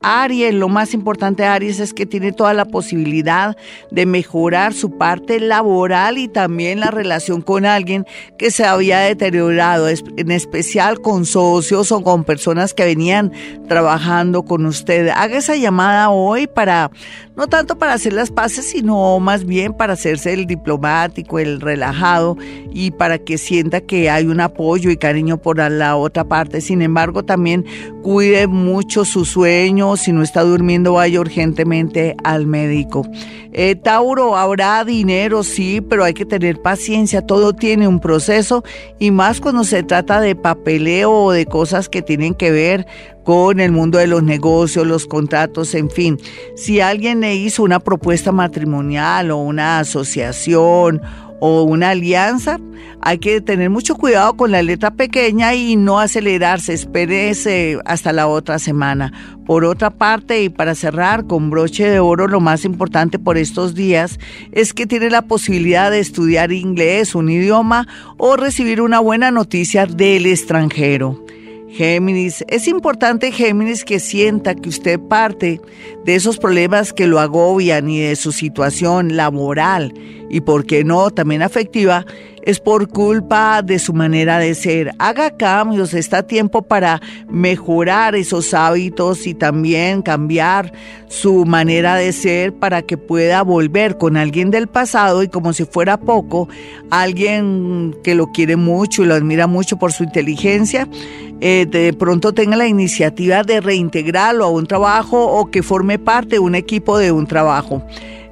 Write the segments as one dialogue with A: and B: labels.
A: Aries, lo más importante de Aries es que tiene toda la posibilidad de mejorar su parte laboral y también la relación con alguien que se había deteriorado, en especial con socios o con personas que venían trabajando con usted. Haga esa llamada hoy para no tanto para hacer las paces, sino más bien para hacerse el diplomático, el relajado y para que sienta que hay un apoyo y cariño por la otra parte. Sin embargo, también cuide mucho su sueño, si no está durmiendo, vaya urgentemente al médico. Eh, Tauro, habrá dinero, sí, pero hay que tener paciencia, todo tiene un proceso y más cuando se trata de papeleo o de cosas que tienen que ver con el mundo de los negocios, los contratos, en fin. Si alguien le hizo una propuesta matrimonial o una asociación o una alianza, hay que tener mucho cuidado con la letra pequeña y no acelerarse, espérese hasta la otra semana. Por otra parte, y para cerrar con broche de oro, lo más importante por estos días es que tiene la posibilidad de estudiar inglés, un idioma, o recibir una buena noticia del extranjero. Géminis, es importante Géminis que sienta que usted parte de esos problemas que lo agobian y de su situación laboral y, por qué no, también afectiva, es por culpa de su manera de ser. Haga cambios, está tiempo para mejorar esos hábitos y también cambiar su manera de ser para que pueda volver con alguien del pasado y como si fuera poco, alguien que lo quiere mucho y lo admira mucho por su inteligencia, eh, de pronto tenga la iniciativa de reintegrarlo a un trabajo o que forme parte de un equipo de un trabajo.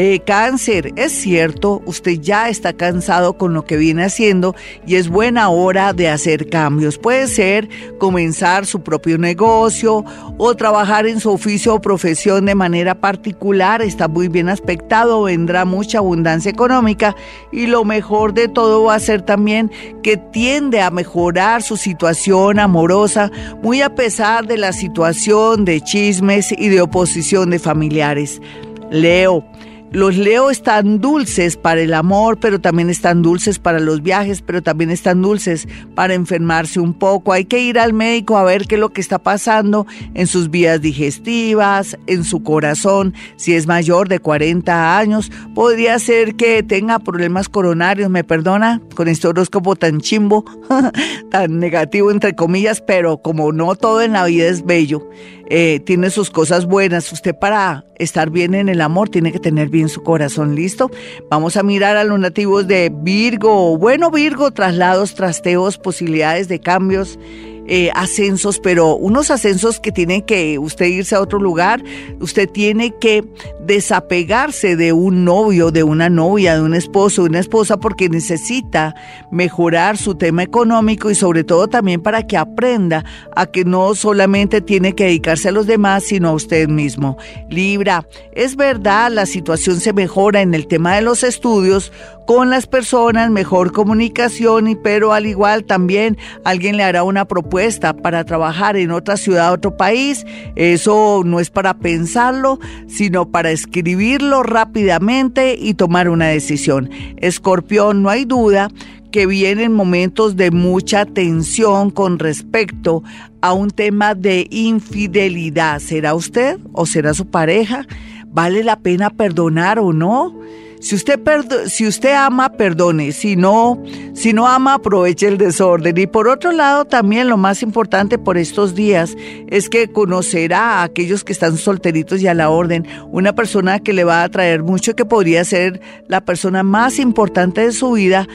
A: Eh, cáncer, es cierto, usted ya está cansado con lo que viene haciendo y es buena hora de hacer cambios. Puede ser comenzar su propio negocio o trabajar en su oficio o profesión de manera particular. Está muy bien aspectado, vendrá mucha abundancia económica y lo mejor de todo va a ser también que tiende a mejorar su situación amorosa, muy a pesar de la situación de chismes y de oposición de familiares. Leo, los Leo están dulces para el amor, pero también están dulces para los viajes, pero también están dulces para enfermarse un poco. Hay que ir al médico a ver qué es lo que está pasando en sus vías digestivas, en su corazón. Si es mayor de 40 años, podría ser que tenga problemas coronarios. ¿Me perdona con este horóscopo tan chimbo, tan negativo entre comillas? Pero como no todo en la vida es bello. Eh, tiene sus cosas buenas. Usted para estar bien en el amor tiene que tener bien su corazón listo. Vamos a mirar a los nativos de Virgo. Bueno, Virgo, traslados, trasteos, posibilidades de cambios. Eh, ascensos, pero unos ascensos que tienen que usted irse a otro lugar, usted tiene que desapegarse de un novio, de una novia, de un esposo, de una esposa, porque necesita mejorar su tema económico y sobre todo también para que aprenda a que no solamente tiene que dedicarse a los demás, sino a usted mismo. Libra, es verdad, la situación se mejora en el tema de los estudios con las personas, mejor comunicación, pero al igual también alguien le hará una propuesta para trabajar en otra ciudad, otro país. Eso no es para pensarlo, sino para escribirlo rápidamente y tomar una decisión. Escorpión, no hay duda que vienen momentos de mucha tensión con respecto a un tema de infidelidad. ¿Será usted o será su pareja? ¿Vale la pena perdonar o no? Si usted, si usted ama, perdone. Si no, si no ama, aproveche el desorden. Y por otro lado, también lo más importante por estos días es que conocerá a aquellos que están solteritos y a la orden. Una persona que le va a atraer mucho, que podría ser la persona más importante de su vida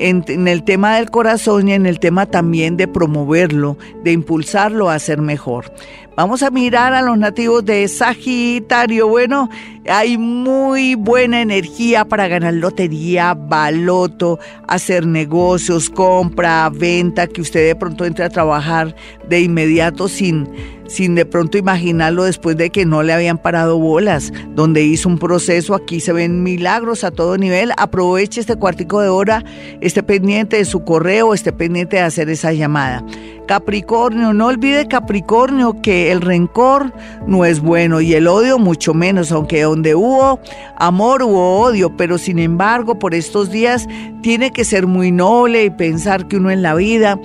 A: en, el tema del corazón y en el tema también de promoverlo, de impulsarlo a ser mejor. Vamos a mirar a los nativos de Sagitario. Bueno, hay muy buena energía para ganar lotería, baloto, hacer negocios, compra, venta, que usted de pronto entre a trabajar de inmediato sin, sin de pronto imaginarlo después de que no le habían parado bolas, donde hizo un proceso, aquí se ven milagros a todo nivel. Aproveche este cuartico de hora, esté pendiente de su correo, esté pendiente de hacer esa llamada. Capricornio, no olvide Capricornio que el rencor no es bueno y el odio mucho menos, aunque donde hubo amor hubo odio, pero sin embargo por estos días tiene que ser muy noble y pensar que uno en la vida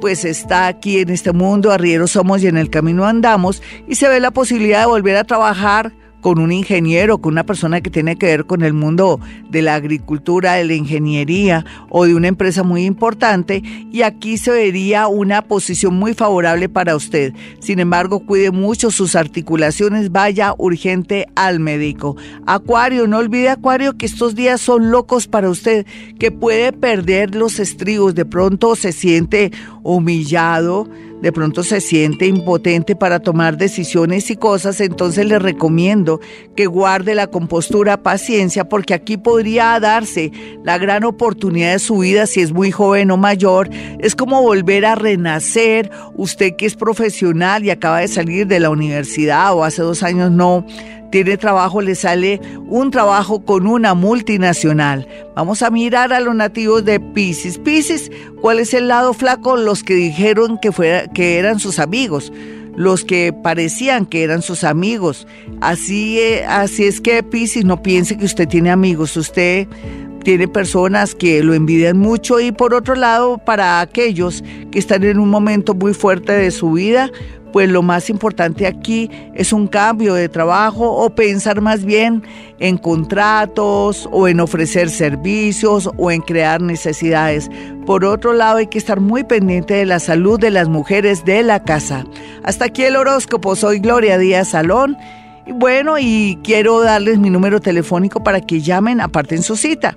A: pues está aquí en este mundo, arrieros somos y en el camino andamos, y se ve la posibilidad de volver a trabajar con un ingeniero, con una persona que tiene que ver con el mundo de la agricultura, de la ingeniería o de una empresa muy importante y aquí se vería una posición muy favorable para usted. Sin embargo, cuide mucho sus articulaciones, vaya urgente al médico. Acuario, no olvide Acuario que estos días son locos para usted, que puede perder los estribos, de pronto se siente humillado de pronto se siente impotente para tomar decisiones y cosas, entonces le recomiendo que guarde la compostura, paciencia, porque aquí podría darse la gran oportunidad de su vida si es muy joven o mayor. Es como volver a renacer. Usted que es profesional y acaba de salir de la universidad o hace dos años no tiene trabajo, le sale un trabajo con una multinacional. Vamos a mirar a los nativos de Pisces. Pisces, ¿cuál es el lado flaco? Los que dijeron que, fuera, que eran sus amigos los que parecían que eran sus amigos. Así, eh, así es que Pisces no piense que usted tiene amigos, usted tiene personas que lo envidian mucho y por otro lado, para aquellos que están en un momento muy fuerte de su vida, pues lo más importante aquí es un cambio de trabajo o pensar más bien en contratos o en ofrecer servicios o en crear necesidades. Por otro lado, hay que estar muy pendiente de la salud de las mujeres de la casa. Hasta aquí el horóscopo. Soy Gloria Díaz Salón. Y bueno, y quiero darles mi número telefónico para que llamen, aparten su cita.